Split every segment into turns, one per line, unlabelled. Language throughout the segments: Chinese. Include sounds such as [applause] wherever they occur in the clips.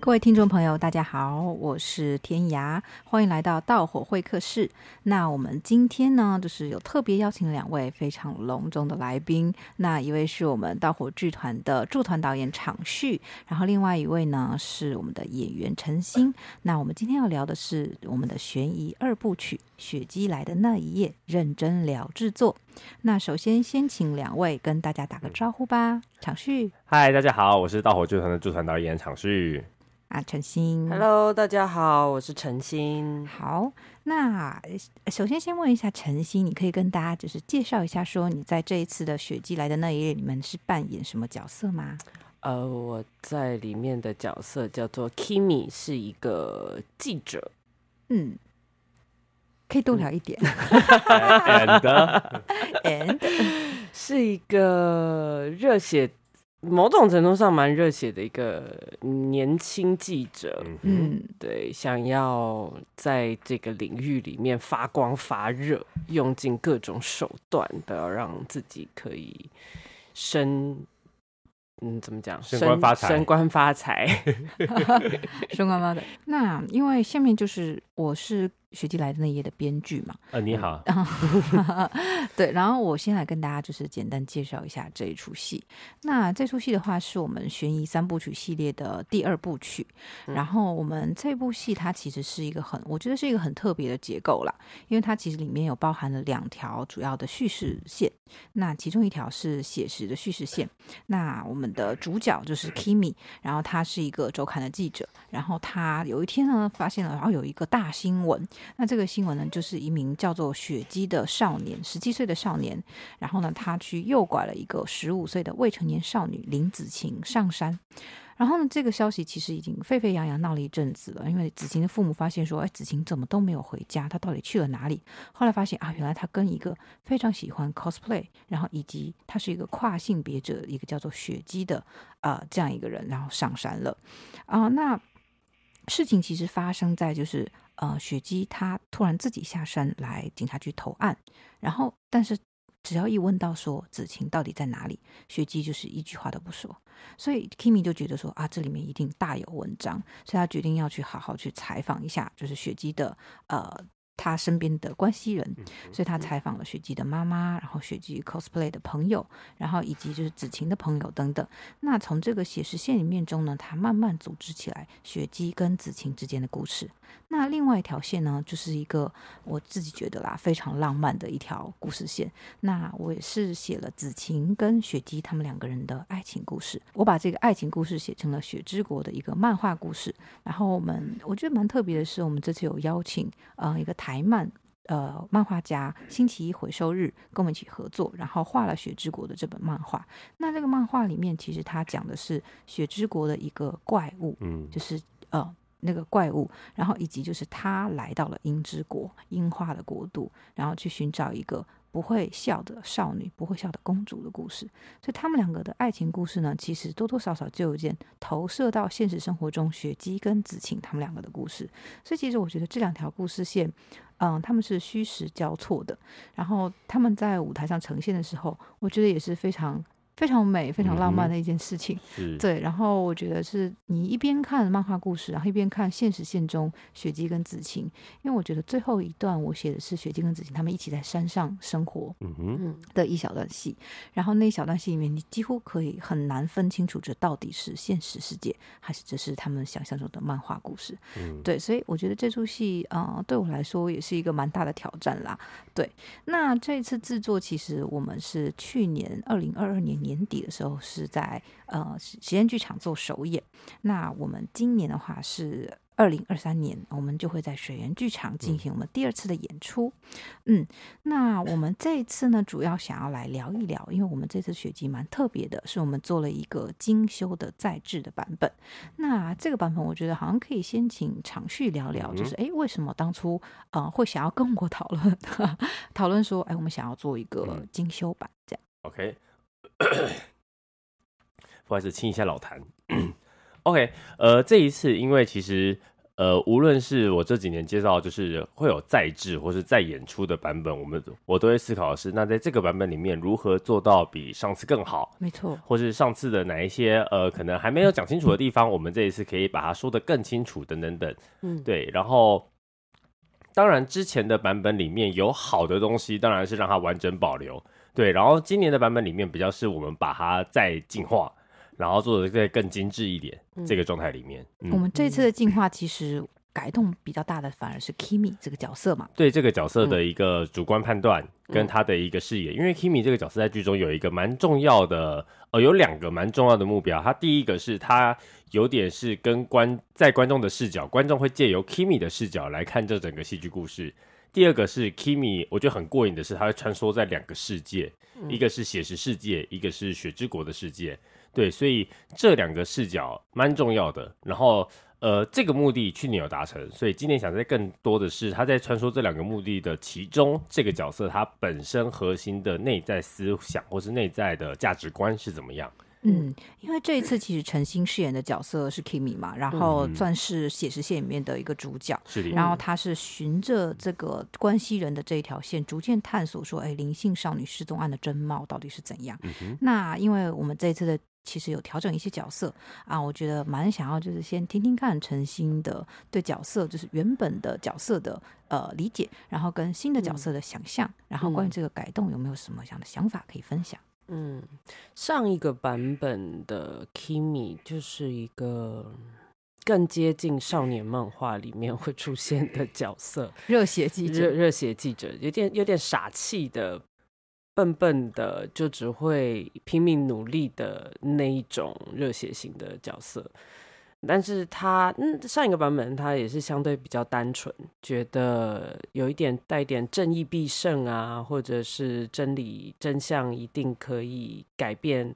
各位听众朋友，大家好，我是天涯，欢迎来到道火会客室。那我们今天呢，就是有特别邀请两位非常隆重的来宾。那一位是我们道火剧团的驻团导演场旭，然后另外一位呢是我们的演员陈星。那我们今天要聊的是我们的悬疑二部曲《雪姬来的那一夜》，认真聊制作。那首先先请两位跟大家打个招呼吧。场旭，
嗨，大家好，我是道火剧团的驻团导演场旭。
啊，陈星
，Hello，大家好，我是陈星。
好，那首先先问一下陈星，你可以跟大家就是介绍一下，说你在这一次的《雪季来的那一夜》里面是扮演什么角色吗？
呃，我在里面的角色叫做 Kimi，是一个记者。
嗯，可以多聊一点。[laughs] [laughs]
And
And
是一个热血。某种程度上蛮热血的一个年轻记者，
嗯，
对，想要在这个领域里面发光发热，用尽各种手段，都要让自己可以升，嗯，怎么讲？
升官发财，
升官发财，[laughs] [laughs]
升官发财。那因为下面就是我是。雪姬来的那一夜的编剧嘛，
呃，你好，[laughs]
对，然后我先来跟大家就是简单介绍一下这一出戏。那这出戏的话是我们悬疑三部曲系列的第二部曲，嗯、然后我们这部戏它其实是一个很，我觉得是一个很特别的结构啦，因为它其实里面有包含了两条主要的叙事线，那其中一条是写实的叙事线，那我们的主角就是 Kimi，然后他是一个周刊的记者，然后他有一天呢发现了，然后有一个大新闻。那这个新闻呢，就是一名叫做雪姬的少年，十七岁的少年，然后呢，他去诱拐了一个十五岁的未成年少女林子晴上山。然后呢，这个消息其实已经沸沸扬扬闹了一阵子了，因为子晴的父母发现说，哎，子晴怎么都没有回家，他到底去了哪里？后来发现啊，原来他跟一个非常喜欢 cosplay，然后以及他是一个跨性别者，一个叫做雪姬的呃这样一个人，然后上山了啊、那事情其实发生在就是。呃，雪姬她突然自己下山来警察局投案，然后但是只要一问到说子晴到底在哪里，雪姬就是一句话都不说，所以 Kimi 就觉得说啊，这里面一定大有文章，所以他决定要去好好去采访一下，就是雪姬的呃。他身边的关系人，所以他采访了雪姬的妈妈，然后雪姬 cosplay 的朋友，然后以及就是子晴的朋友等等。那从这个写实线里面中呢，他慢慢组织起来雪姬跟子晴之间的故事。那另外一条线呢，就是一个我自己觉得啦非常浪漫的一条故事线。那我也是写了子晴跟雪姬他们两个人的爱情故事。我把这个爱情故事写成了雪之国的一个漫画故事。然后我们我觉得蛮特别的是，我们这次有邀请呃一个台。台漫呃，漫画家星期一回收日跟我们一起合作，然后画了《雪之国》的这本漫画。那这个漫画里面，其实他讲的是雪之国的一个怪物，嗯，就是呃那个怪物，然后以及就是他来到了樱之国，樱花的国度，然后去寻找一个。不会笑的少女，不会笑的公主的故事，所以他们两个的爱情故事呢，其实多多少少就有点投射到现实生活中，雪姬跟子晴他们两个的故事。所以其实我觉得这两条故事线，嗯，他们是虚实交错的。然后他们在舞台上呈现的时候，我觉得也是非常。非常美、非常浪漫的一件事情，
嗯、
对。然后我觉得是你一边看漫画故事，然后一边看现实线中雪姬跟子晴，因为我觉得最后一段我写的是雪姬跟子晴他们一起在山上生活的一小段戏。然后那一小段戏里面，你几乎可以很难分清楚这到底是现实世界，还是这是他们想象中的漫画故事。
嗯、
对，所以我觉得这出戏啊、呃，对我来说也是一个蛮大的挑战啦。对，那这一次制作其实我们是去年二零二二年年。年底的时候是在呃实验剧场做首演，那我们今年的话是二零二三年，我们就会在水源剧场进行我们第二次的演出。嗯，那我们这一次呢，主要想要来聊一聊，因为我们这次雪姬蛮特别的，是我们做了一个精修的再制的版本。那这个版本，我觉得好像可以先请长旭聊聊，就是哎，为什么当初呃会想要跟我讨论 [laughs] 讨论说，哎，我们想要做一个精修版这样
？OK。[coughs] 不好意思，清一下老痰。[coughs] OK，呃，这一次因为其实呃，无论是我这几年介绍，就是会有再制或是再演出的版本，我们我都会思考的是，那在这个版本里面如何做到比上次更好？
没错，
或是上次的哪一些呃，可能还没有讲清楚的地方，我们这一次可以把它说得更清楚，等等等。嗯，对。然后，当然之前的版本里面有好的东西，当然是让它完整保留。对，然后今年的版本里面比较是我们把它再进化。然后做的再更精致一点，嗯、这个状态里面，嗯、
我们这次的进化其实改动比较大的反而是 Kimi 这个角色嘛。
对这个角色的一个主观判断跟他的一个视野，嗯、因为 Kimi 这个角色在剧中有一个蛮重要的，呃，有两个蛮重要的目标。他第一个是他有点是跟观在观众的视角，观众会借由 Kimi 的视角来看这整个戏剧故事。第二个是 Kimi，我觉得很过瘾的是，他会穿梭在两个世界，嗯、一个是写实世界，一个是雪之国的世界。对，所以这两个视角蛮重要的。然后，呃，这个目的去年有达成，所以今年想在更多的是他在穿梭这两个目的的其中，这个角色他本身核心的内在思想或是内在的价值观是怎么样？
嗯，因为这一次其实陈星饰演的角色是 Kimi 嘛，然后算是写实线里面的一个主角，是的。然后他是循着这个关系人的这一条线，逐渐探索说，哎，灵性少女失踪案的真貌到底是怎样？嗯、那因为我们这一次的。其实有调整一些角色啊，我觉得蛮想要，就是先听听看陈星的对角色，就是原本的角色的呃理解，然后跟新的角色的想象，嗯、然后关于这个改动有没有什么样的想法可以分享？
嗯，上一个版本的 Kimi 就是一个更接近少年漫画里面会出现的角色，
热血记者，
热热血记者，有点有点傻气的。笨笨的，就只会拼命努力的那一种热血型的角色，但是他嗯，上一个版本他也是相对比较单纯，觉得有一点带点正义必胜啊，或者是真理真相一定可以改变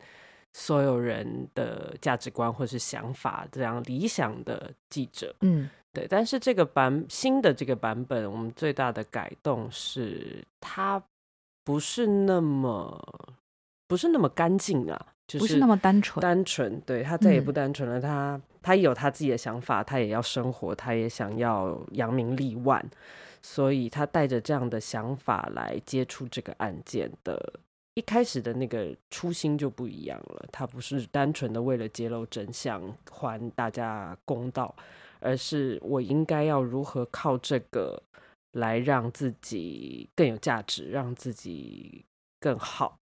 所有人的价值观或是想法，这样理想的记者，嗯，对。但是这个版新的这个版本，我们最大的改动是它。不是那么，不是那么干净啊，就是
不是那么单纯。
单纯，对，他再也不单纯了。嗯、他他有他自己的想法，他也要生活，他也想要扬名立万，所以他带着这样的想法来接触这个案件的，一开始的那个初心就不一样了。他不是单纯的为了揭露真相，还大家公道，而是我应该要如何靠这个。来让自己更有价值，让自己更好，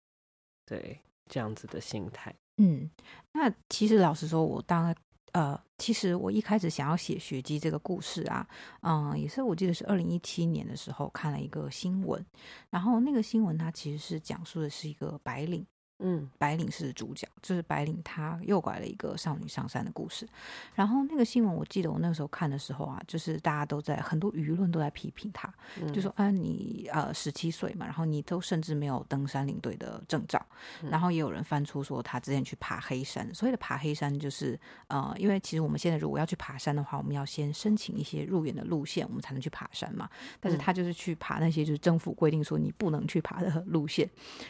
对，这样子的心态。
嗯，那其实老实说，我当呃，其实我一开始想要写雪姬这个故事啊，嗯，也是我记得是二零一七年的时候看了一个新闻，然后那个新闻它其实是讲述的是一个白领。嗯，白领是主角，就是白领他诱拐了一个少女上山的故事。然后那个新闻，我记得我那个时候看的时候啊，就是大家都在很多舆论都在批评他，嗯、就说啊，你呃十七岁嘛，然后你都甚至没有登山领队的证照。嗯、然后也有人翻出说他之前去爬黑山，所谓的爬黑山就是呃，因为其实我们现在如果要去爬山的话，我们要先申请一些入园的路线，我们才能去爬山嘛。但是他就是去爬那些就是政府规定说你不能去爬的路线，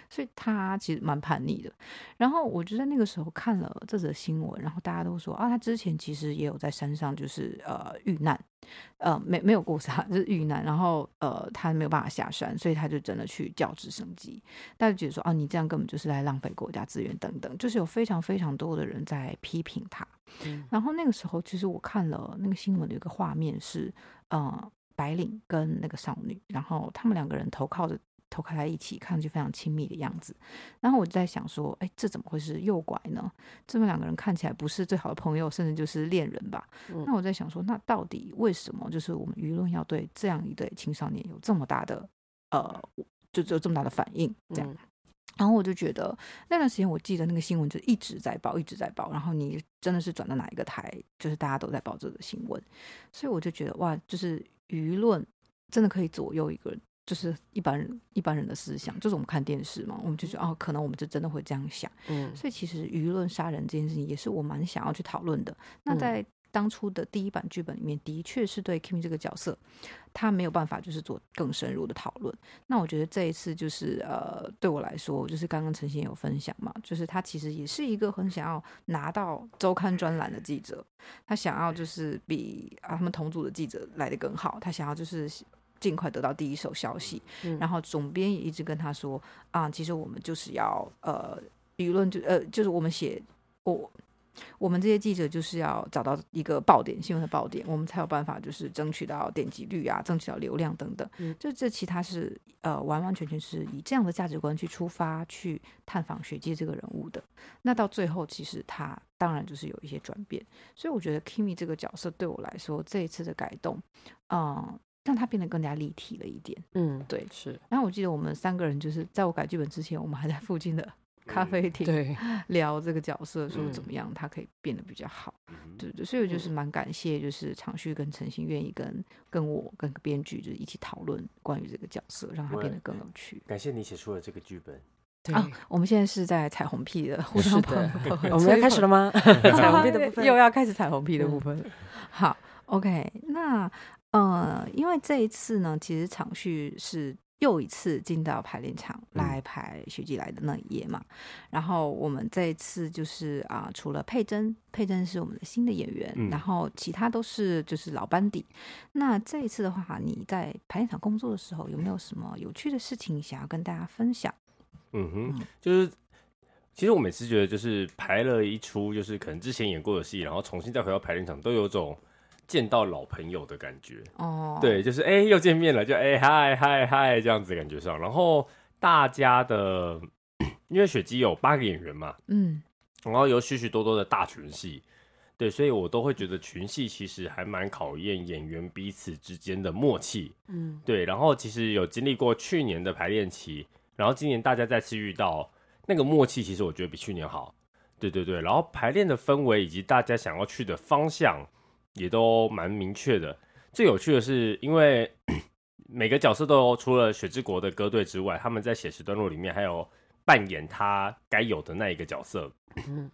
所以他其实蛮叛逆的，然后我就在那个时候看了这则新闻，然后大家都说啊，他之前其实也有在山上，就是呃遇难，呃没没有过山，[laughs] 就是遇难，然后呃他没有办法下山，所以他就真的去叫直升机。大家觉得说啊，你这样根本就是在浪费国家资源等等，就是有非常非常多的人在批评他。嗯，然后那个时候其实我看了那个新闻的一个画面是，呃白领跟那个少女，然后他们两个人头靠着。投靠在一起，看上去非常亲密的样子。然后我就在想说，哎，这怎么会是诱拐呢？这么两个人看起来不是最好的朋友，甚至就是恋人吧？嗯、那我在想说，那到底为什么就是我们舆论要对这样一对青少年有这么大的呃，就只有这么大的反应？这样。嗯、然后我就觉得那段时间，我记得那个新闻就一直在报，一直在报。然后你真的是转到哪一个台，就是大家都在报这个新闻。所以我就觉得哇，就是舆论真的可以左右一个人。就是一般人一般人的思想，就是我们看电视嘛，我们就觉得哦，可能我们就真的会这样想。嗯，所以其实舆论杀人这件事情也是我蛮想要去讨论的。那在当初的第一版剧本里面，的确是对 Kimi 这个角色，他没有办法就是做更深入的讨论。那我觉得这一次就是呃，对我来说，就是刚刚陈歆有分享嘛，就是他其实也是一个很想要拿到周刊专栏的记者，他想要就是比啊他们同组的记者来的更好，他想要就是尽快得到第一手消息。嗯、然后总编也一直跟他说啊，其实我们就是要呃。舆论就呃，就是我们写我我们这些记者就是要找到一个爆点新闻的爆点，我们才有办法就是争取到点击率啊，争取到流量等等。嗯，就这其他是呃完完全全是以这样的价值观去出发去探访学界这个人物的。那到最后，其实他当然就是有一些转变。所以我觉得 Kimi 这个角色对我来说，这一次的改动，嗯，让他变得更加立体了一点。嗯，对，是。然后我记得我们三个人就是在我改剧本之前，我们还在附近的。咖啡厅对 [laughs] 聊这个角色说怎么样，他可以变得比较好，嗯、对对，所以我就是蛮感谢，就是长旭跟陈星愿意跟跟我跟编剧就是一起讨论关于这个角色，让他变得更有趣。
感谢你写出了这个剧本。
对啊，我们现在是在彩虹屁的互相朋友，
我们要开始了吗？[laughs] 彩虹屁的部分 [laughs]
又要开始彩虹屁的部分。嗯、好，OK，那呃，因为这一次呢，其实场序是。又一次进到排练场来排雪季来的那一夜嘛，嗯、然后我们这一次就是啊，除了佩珍，佩珍是我们的新的演员，嗯、然后其他都是就是老班底。那这一次的话，你在排练场工作的时候，有没有什么有趣的事情想要跟大家分享？
嗯哼，就是其实我每次觉得，就是排了一出，就是可能之前演过的戏，然后重新再回到排练场，都有种。见到老朋友的感觉哦，对，就是哎、欸，又见面了，就哎嗨嗨嗨这样子感觉上。然后大家的，[clears throat] 因为雪姬有八个演员嘛，嗯，然后有许许多多的大群戏，对，所以我都会觉得群戏其实还蛮考验演员彼此之间的默契，嗯，对。然后其实有经历过去年的排练期，然后今年大家再次遇到那个默契，其实我觉得比去年好，对对对。然后排练的氛围以及大家想要去的方向。也都蛮明确的。最有趣的是，因为 [clears throat] 每个角色都除了雪之国的歌队之外，他们在写实段落里面还有扮演他该有的那一个角色。[clears throat]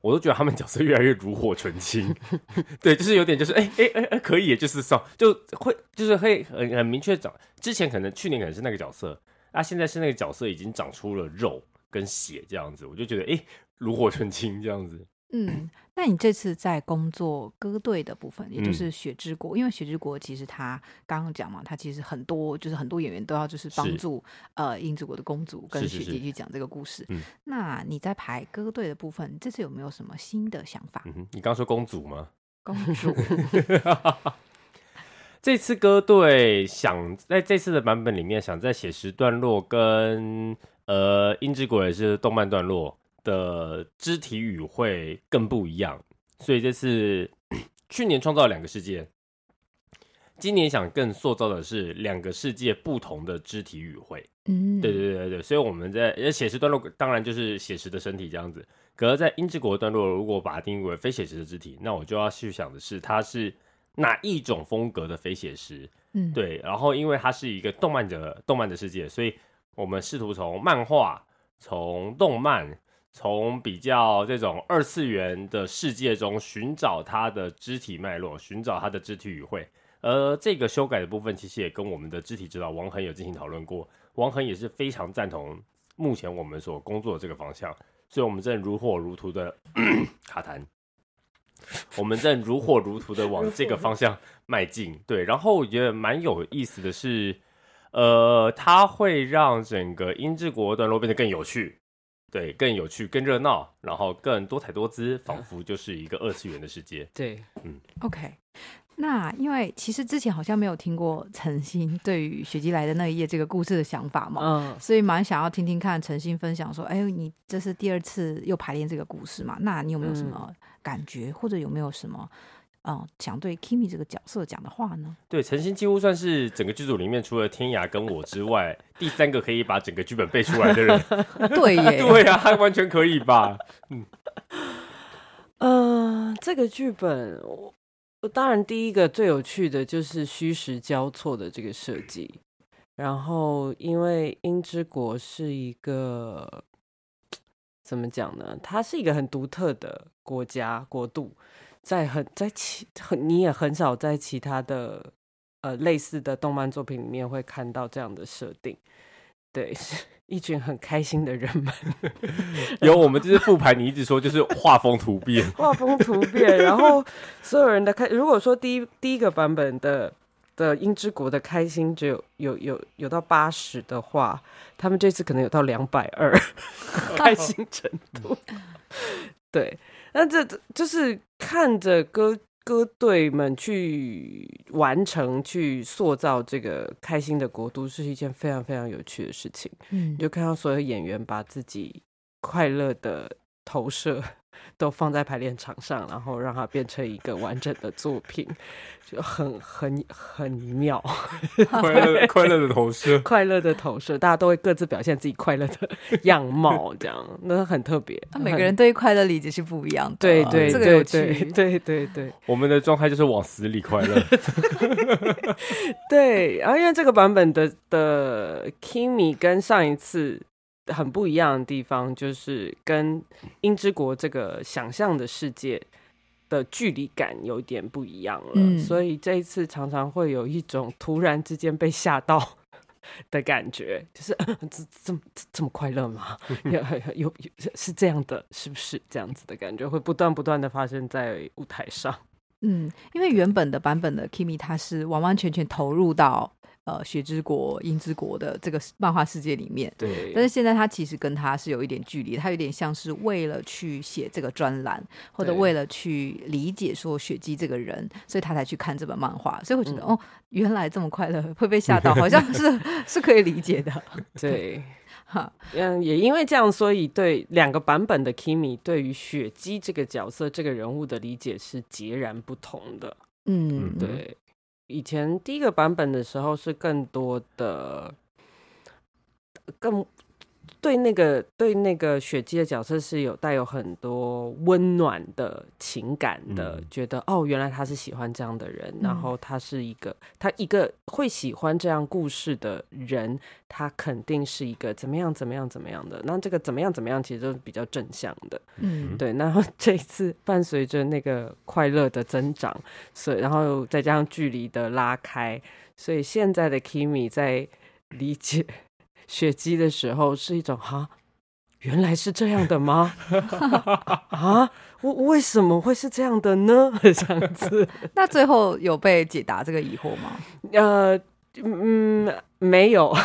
我都觉得他们角色越来越炉火纯青。[laughs] 对，就是有点就是哎哎哎哎，可以，就是上就会就是会很很明确长。之前可能去年可能是那个角色，啊，现在是那个角色已经长出了肉跟血这样子，我就觉得哎，炉火纯青这样子。
嗯，那你这次在工作歌队的部分，也就是雪之国，嗯、因为雪之国其实他刚刚讲嘛，他其实很多就是很多演员都要就是帮助是呃英之国的公主跟雪姬去讲这个故事。是是是，那你在排歌队的部分，这次有没有什么新的想法？
嗯、你刚说公主吗？[laughs]
公主。[laughs]
这次歌队想在这次的版本里面，想在写实段落跟呃英之国也是动漫段落。的肢体语会更不一样，所以这次去年创造了两个世界，今年想更塑造的是两个世界不同的肢体语汇。嗯，对对对对，所以我们在写实段落当然就是写实的身体这样子，可是在英之国段落，如果把它定义为非写实的肢体，那我就要去想的是它是哪一种风格的非写实。嗯，对，然后因为它是一个动漫的动漫的世界，所以我们试图从漫画、从动漫。从比较这种二次元的世界中寻找它的肢体脉络，寻找它的肢体语汇。而这个修改的部分，其实也跟我们的肢体指导王恒有进行讨论过。王恒也是非常赞同目前我们所工作的这个方向，所以我们正如火如荼的 [coughs] 卡痰，我们正如火如荼的往这个方向迈进。对，然后我觉得蛮有意思的是，呃，它会让整个音之国段落变得更有趣。对，更有趣、更热闹，然后更多彩多姿，仿佛就是一个二次元的世界。
对，
嗯，OK。那因为其实之前好像没有听过陈星对于雪姬来的那一夜这个故事的想法嘛，嗯，所以蛮想要听听看陈星分享说，哎，你这是第二次又排练这个故事嘛？那你有没有什么感觉，嗯、或者有没有什么？嗯，想对 Kimi 这个角色讲的话呢？
对，陈星几乎算是整个剧组里面除了天涯跟我之外，第三个可以把整个剧本背出来的人。[laughs]
对耶，[laughs]
对啊，还完全可以吧？嗯，
呃，这个剧本，我当然第一个最有趣的就是虚实交错的这个设计。然后，因为樱之国是一个怎么讲呢？它是一个很独特的国家国度。在很在其很你也很少在其他的呃类似的动漫作品里面会看到这样的设定。对，是 [laughs] 一群很开心的人们。[laughs]
有我们这次复盘，你一直说就是画风突变，
画风突变，然后所有人的开，如果说第一第一个版本的的《樱之国》的开心只有有有有到八十的话，他们这次可能有到两百二，[laughs] 开心程度。对，那这就是看着歌。歌队们去完成、去塑造这个开心的国度，是一件非常非常有趣的事情。嗯，你就看到所有演员把自己快乐的投射。都放在排练场上，然后让它变成一个完整的作品，就很很很妙。[laughs]
快乐快乐的投射，[laughs]
快乐的投射，大家都会各自表现自己快乐的 [laughs] 样貌，这样那很特别。
那每个人对于快乐理解是不一样的，
对对，
这个
有趣，对对对对。
我们的状态就是往死里快乐。
对，然后因为这个版本的的 Kimi 跟上一次。很不一样的地方，就是跟《英之国》这个想象的世界的距离感有点不一样了，嗯、所以这一次常常会有一种突然之间被吓到的感觉，就是这这么这么快乐吗？有有有是这样的，是不是这样子的感觉会不断不断的发生在舞台上？
嗯，因为原本的版本的 Kimi 他是完完全全投入到。呃，雪之国、樱之国的这个漫画世界里面，
对。
但是现在他其实跟他是有一点距离，他有点像是为了去写这个专栏，或者为了去理解说雪姬这个人，所以他才去看这本漫画。所以我觉得，嗯、哦，原来这么快乐，会被吓到，好像是 [laughs] 是可以理解的。[laughs]
对，哈，嗯，也因为这样，所以对两个版本的 Kimi 对于雪姬这个角色、这个人物的理解是截然不同的。嗯，对。以前第一个版本的时候是更多的，更对那个对那个雪姬的角色是有带有很多温暖的情感的，嗯、觉得哦，原来他是喜欢这样的人，嗯、然后他是一个他一个会喜欢这样故事的人，他肯定是一个怎么样怎么样怎么样的。那这个怎么样怎么样，其实都是比较正向的，嗯，对。然后这一次伴随着那个快乐的增长，所以然后再加上距离的拉开，所以现在的 Kimi 在理解。雪姬的时候是一种哈，原来是这样的吗？[laughs] 啊，我为什么会是这样的呢？[laughs] 这样子，[laughs]
那最后有被解答这个疑惑吗？
呃，嗯，没有。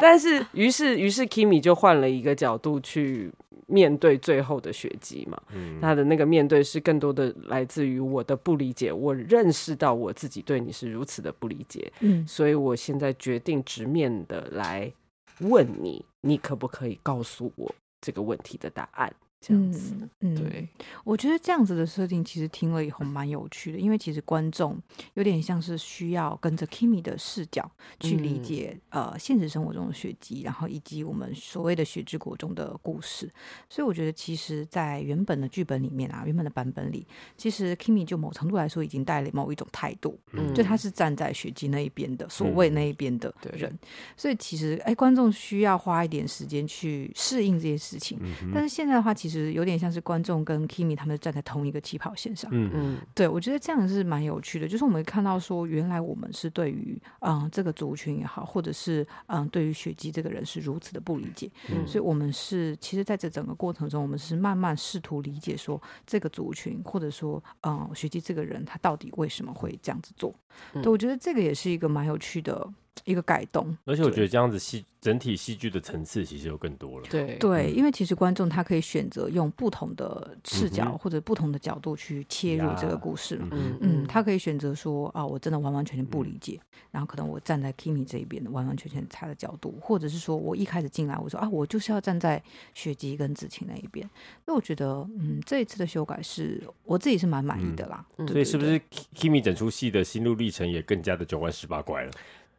但是，于是，于是 Kimi 就换了一个角度去面对最后的血迹嘛。嗯，他的那个面对是更多的来自于我的不理解，我认识到我自己对你是如此的不理解。嗯，所以我现在决定直面的来问你，你可不可以告诉我这个问题的答案？这样子，嗯，对嗯，
我觉得这样子的设定其实听了以后蛮有趣的，因为其实观众有点像是需要跟着 Kimi 的视角去理解、嗯、呃现实生活中的雪姬，然后以及我们所谓的雪之国中的故事。所以我觉得，其实，在原本的剧本里面啊，原本的版本里，其实 Kimi 就某程度来说已经带了某一种态度，嗯，就他是站在雪姬那一边的，所谓那一边的人。嗯、所以其实，哎，观众需要花一点时间去适应这些事情。嗯、但是现在的话，其实。其实有点像是观众跟 Kimi 他们站在同一个起跑线上，嗯嗯，对我觉得这样是蛮有趣的。就是我们看到说，原来我们是对于嗯这个族群也好，或者是嗯对于雪姬这个人是如此的不理解，嗯，所以我们是其实在这整个过程中，我们是慢慢试图理解说这个族群，或者说嗯雪姬这个人他到底为什么会这样子做。对，我觉得这个也是一个蛮有趣的。一个改动，
而且我觉得这样子戏整体戏剧的层次其实就更多了。
对
对，因为其实观众他可以选择用不同的视角或者不同的角度去切入这个故事嘛。嗯嗯，他可以选择说啊，我真的完完全全不理解，然后可能我站在 Kimi 这一边，完完全全他的角度，或者是说我一开始进来我说啊，我就是要站在雪姬跟子晴那一边。那我觉得，嗯，这一次的修改是我自己是蛮满意的啦。
所以是不是 Kimi 整出戏的心路历程也更加的九弯十八拐了？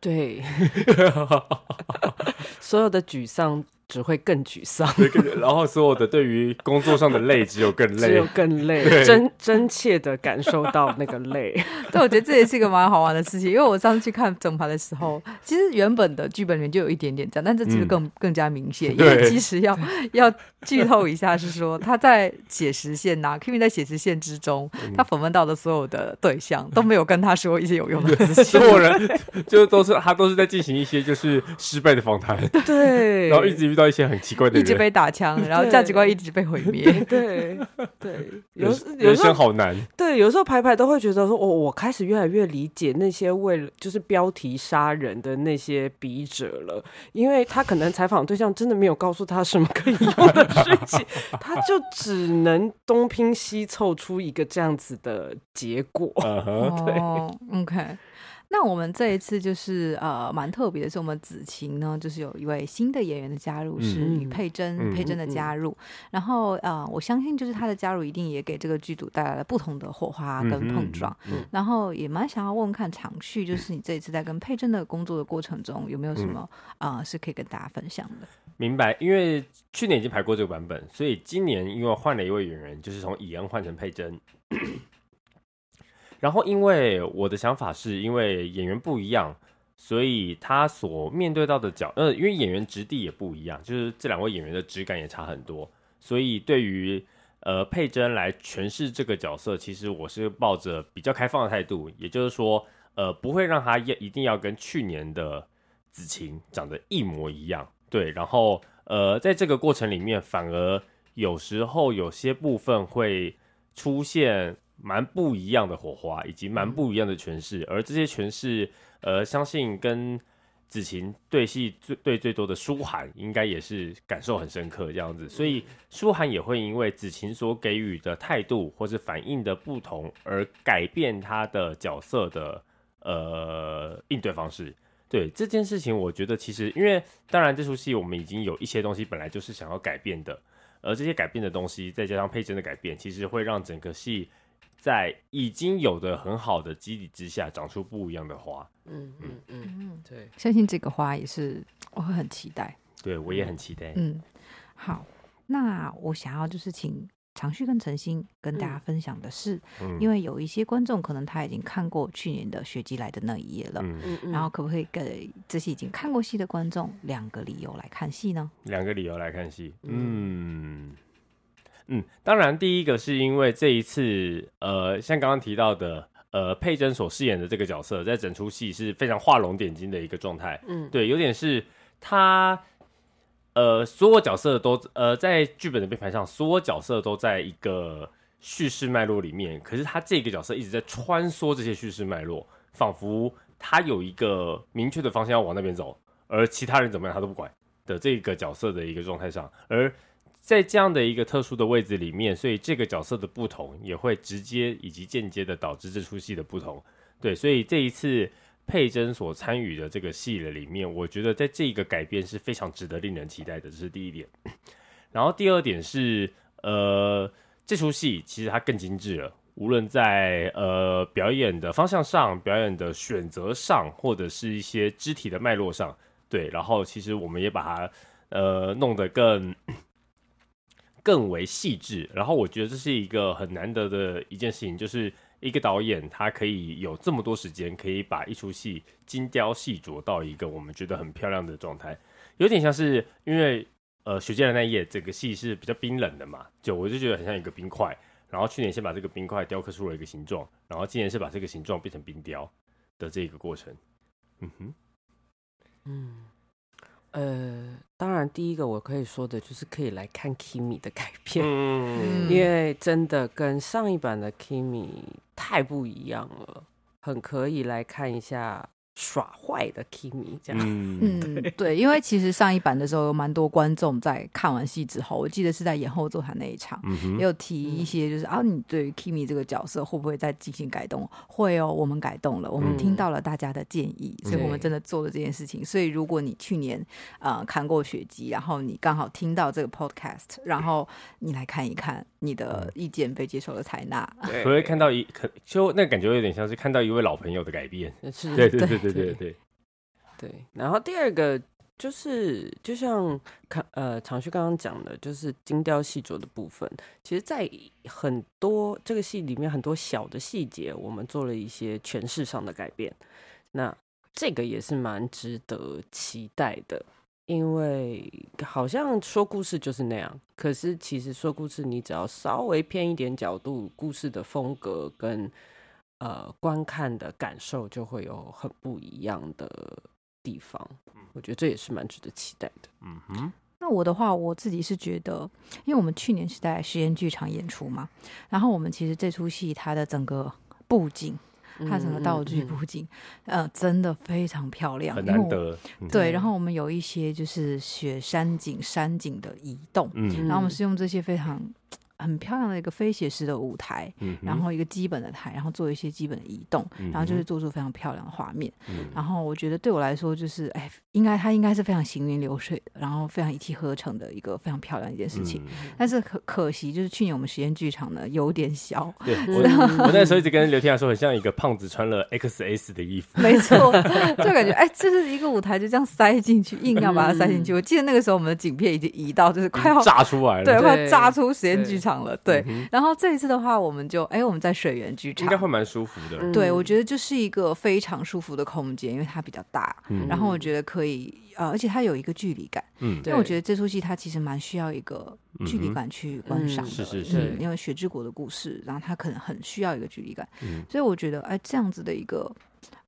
对，[laughs] 所有的沮丧。只会更沮丧，
然后所有的对于工作上的累只有更累，[laughs]
只有更累，真真切的感受到那个累。[laughs]
对，我觉得这也是一个蛮好玩的事情，因为我上次去看整盘的时候，其实原本的剧本里面就有一点点这样，但这次更、嗯、更加明显。因为其实要要剧透一下，是说他在写实线呐，Kimi 在写实线之中，他访问到的所有的对象都没有跟他说一些有用的事情，
所有人就都是他都是在进行一些就是失败的访谈，
对，
然后一直遇到。一些很奇怪的人，
一直被打枪，然后价值观一直被毁灭。[laughs]
对对，有
人生好难。
对，有时候排排都会觉得说，我我开始越来越理解那些为了就是标题杀人的那些笔者了，因为他可能采访对象真的没有告诉他什么可以用的事情，[laughs] 他就只能东拼西凑出一个这样子的结果。Uh huh. 对、
oh，OK。那我们这一次就是呃蛮特别的是，我们子晴呢，就是有一位新的演员的加入，是吕佩珍，嗯、佩珍的加入。嗯嗯、然后呃，我相信就是她的加入一定也给这个剧组带来了不同的火花跟碰撞。嗯嗯、然后也蛮想要问问看长旭，就是你这一次在跟佩珍的工作的过程中，有没有什么啊、嗯呃、是可以跟大家分享的？
明白，因为去年已经排过这个版本，所以今年因为换了一位演员，就是从以恩换成佩珍。然后，因为我的想法是，因为演员不一样，所以他所面对到的角，呃，因为演员质地也不一样，就是这两位演员的质感也差很多，所以对于呃佩珍来诠释这个角色，其实我是抱着比较开放的态度，也就是说，呃，不会让他一一定要跟去年的子晴长得一模一样，对，然后呃，在这个过程里面，反而有时候有些部分会出现。蛮不一样的火花，以及蛮不一样的诠释，而这些诠释，呃，相信跟子晴对戏最对最多的舒涵，应该也是感受很深刻这样子，所以舒涵也会因为子晴所给予的态度或是反应的不同，而改变他的角色的呃应对方式。对这件事情，我觉得其实因为当然这出戏我们已经有一些东西本来就是想要改变的，而这些改变的东西再加上佩珍的改变，其实会让整个戏。在已经有的很好的基底之下，长出不一样的花。
嗯嗯嗯嗯，对，
相信这个花也是我会很期待。
对，我也很期待。
嗯，好，那我想要就是请长旭跟陈星跟大家分享的是，嗯、因为有一些观众可能他已经看过去年的《雪姬来的那一页》了，嗯嗯，然后可不可以给这些已经看过戏的观众两个理由来看戏呢？
两个理由来看戏，嗯。嗯，当然，第一个是因为这一次，呃，像刚刚提到的，呃，佩珍所饰演的这个角色，在整出戏是非常画龙点睛的一个状态。嗯，对，有点是他，呃，所有角色都，呃，在剧本的编排上，所有角色都在一个叙事脉络里面，可是他这个角色一直在穿梭这些叙事脉络，仿佛他有一个明确的方向要往那边走，而其他人怎么样他都不管的这个角色的一个状态上，而。在这样的一个特殊的位置里面，所以这个角色的不同也会直接以及间接的导致这出戏的不同。对，所以这一次佩珍所参与的这个戏的里面，我觉得在这一个改变是非常值得令人期待的，这是第一点。然后第二点是，呃，这出戏其实它更精致了，无论在呃表演的方向上、表演的选择上，或者是一些肢体的脉络上，对。然后其实我们也把它呃弄得更。更为细致，然后我觉得这是一个很难得的一件事情，就是一个导演他可以有这么多时间，可以把一出戏精雕细琢到一个我们觉得很漂亮的状态，有点像是因为呃《雪见的那一夜》这个戏是比较冰冷的嘛，就我就觉得很像一个冰块，然后去年先把这个冰块雕刻出了一个形状，然后今年是把这个形状变成冰雕的这个过程，嗯哼，
嗯。呃，当然，第一个我可以说的就是可以来看 Kimi 的改编，[laughs] 嗯、因为真的跟上一版的 Kimi 太不一样了，很可以来看一下。耍坏的 Kimi 这样，
嗯，[laughs] 对，因为其实上一版的时候有蛮多观众在看完戏之后，我记得是在演后座谈那一场，嗯、也有提一些，就是啊，你对于 Kimi 这个角色会不会再进行改动？会哦，我们改动了，我们听到了大家的建议，嗯、所以我们真的做了这件事情。所以如果你去年呃看过雪姬，然后你刚好听到这个 Podcast，然后你来看一看，你的意见被接受了采纳，
所以看到一可就那感觉有点像是看到一位老朋友的改变，是，对对对。对对对
对，然后第二个就是就像看呃，长旭刚刚讲的，就是精雕细琢的部分。其实，在很多这个戏里面，很多小的细节，我们做了一些诠释上的改变。那这个也是蛮值得期待的，因为好像说故事就是那样，可是其实说故事，你只要稍微偏一点角度，故事的风格跟呃观看的感受就会有很不一样的地方。我觉得这也是蛮值得期待的。
嗯哼，
那我的话，我自己是觉得，因为我们去年是在实验剧场演出嘛，然后我们其实这出戏它的整个布景，它整个道具布景，嗯，嗯，呃，真的非常漂亮，
很难得。
对，然后我们有一些就是雪山景、山景的移动，
嗯，
然后我们是用这些非常。很漂亮的一个非写实的舞台，
嗯，
然后一个基本的台，然后做一些基本的移动，
嗯，
然后就是做出非常漂亮的画面，
嗯。
然后我觉得对我来说，就是哎，应该它应该是非常行云流水的，然后非常一气呵成的一个非常漂亮的一件事情。
嗯，
但是可可惜，就是去年我们实验剧场呢有点小。
对，我我那时候一直跟刘天雅说，很像一个胖子穿了 XS 的衣服。
没错，[laughs] 就感觉哎，这是一个舞台，就这样塞进去，硬要把它塞进去，嗯。我记得那个时候我们的景片已经移到，就是快要
炸出来了，
对，快炸出实验剧场了，对。
嗯
然后这一次的话，我们就哎，我们在水源剧场，
应该会蛮舒服的。
对，我觉得就是一个非常舒服的空间，因为它比较大。
嗯、
然后我觉得可以呃，而且它有一个距离感。
嗯，
因为我觉得这出戏它其实蛮需要一个距离感去观赏的。
是是是。
因为雪之国的故事，然后它可能很需要一个距离感。
嗯。
所以我觉得哎，这样子的一个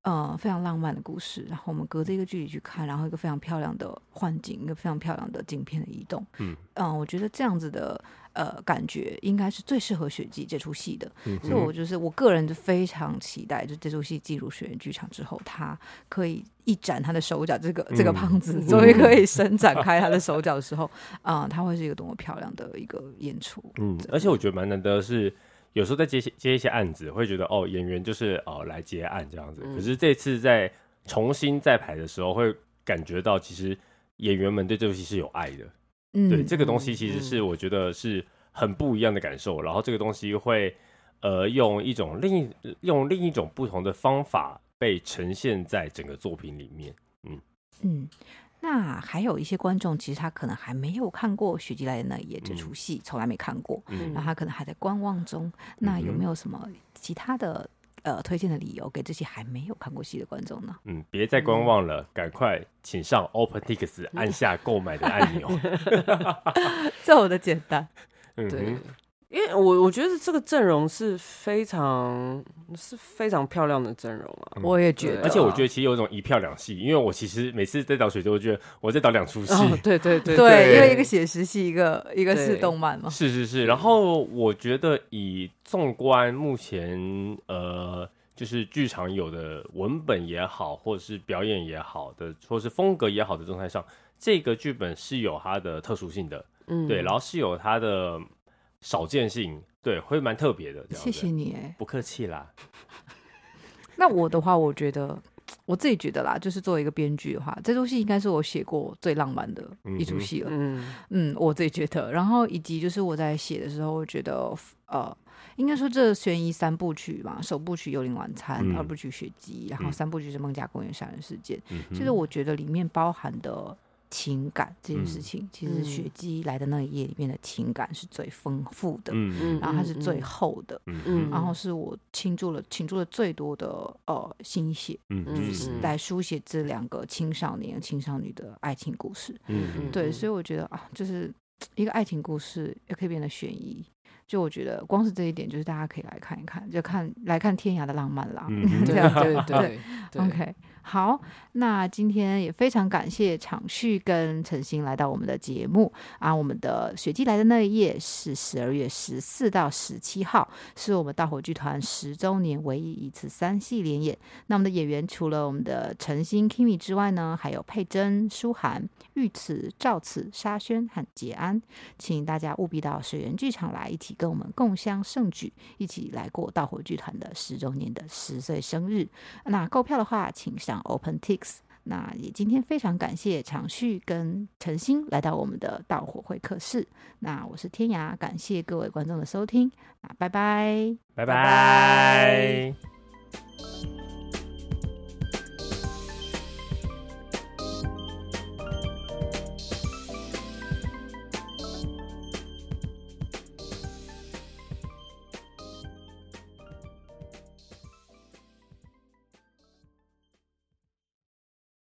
呃非常浪漫的故事，然后我们隔着一个距离去看，然后一个非常漂亮的幻景，一个非常漂亮的镜片的移动。
嗯。
嗯、呃，我觉得这样子的。呃，感觉应该是最适合雪姬这出戏的，
嗯，
所以我就是我个人就非常期待，就这出戏进入学院剧场之后，他可以一展他的手脚，这个、嗯、这个胖子终于可以伸展开他的手脚的时候，啊、[laughs] 呃，他会是一个多么漂亮的一个演出。
嗯，而且我觉得蛮难得的是，有时候在接接一些案子，会觉得哦，演员就是哦来接案这样子，可是这次在重新再排的时候，会感觉到其实演员们对这部戏是有爱的。嗯，对，这个东西其实是我觉得是很不一样的感受，嗯、然后这个东西会呃用一种另一用另一种不同的方法被呈现在整个作品里面。嗯。
嗯，那还有一些观众其实他可能还没有看过《雪姬来的那一夜》这出戏，从、嗯、来没看过，嗯，那他可能还在观望中。那有没有什么其他的？呃，推荐的理由给这些还没有看过戏的观众呢？
嗯，别再观望了，赶、嗯、快请上 OpenTix 按下购买的按钮。[laughs]
这么的简单，
嗯，
对。因为我我觉得这个阵容是非常是非常漂亮的阵容啊，
嗯、我也觉得，
而且我觉得其实有一种一票两戏，因为我其实每次在导水就会觉得我在导两出戏，
哦，对对对 [laughs]
对，因为一个写实戏，一个一个是动漫嘛，
是是是。然后我觉得以纵观目前呃，就是剧场有的文本也好，或者是表演也好的，或是风格也好的状态上，这个剧本是有它的特殊性的，嗯，对，然后是有它的。少见性，对，会蛮特别的。
谢谢你，哎，
不客气啦。[laughs]
那我的话，我觉得 [tsk] 我自己觉得啦，就是作为一个编剧的话，这出戏应该是我写过最浪漫的一出戏了。嗯嗯，我自己觉得。然后以及就是我在写的时候，我觉得呃，应该说这悬疑三部曲嘛，首部曲《幽灵晚餐》嗯，二部曲《雪姬》，然后三部曲是《艋舺公园杀人事件》。嗯，其实我觉得里面包含的。情感这件事情，嗯、其实雪姬来的那一页里面的情感是最丰富的，嗯，然后它是最厚的，嗯，然后是我倾注了倾注了最多的呃心血，嗯，就是来书写这两个青少年青少女的爱情故事，嗯，对，所以我觉得啊，就是一个爱情故事也可以变得悬疑，就我觉得光是这一点，就是大家可以来看一看，就看来看天涯的浪漫啦，[laughs]
对，对，对
，OK。好，那今天也非常感谢场旭跟陈星来到我们的节目啊。我们的雪姬来的那一夜是十二月十四到十七号，是我们盗火剧团十周年唯一一次三戏连演。那我们的演员除了我们的陈星 Kimi 之外呢，还有佩珍、舒涵、玉慈、赵慈、沙宣和杰安，请大家务必到水源剧场来，一起跟我们共襄盛举，一起来过盗火剧团的十周年的十岁生日。那购票的话，请上。OpenTix，那也今天非常感谢长旭跟陈星来到我们的道火会客室。那我是天涯，感谢各位观众的收听，那，
拜拜。拜拜。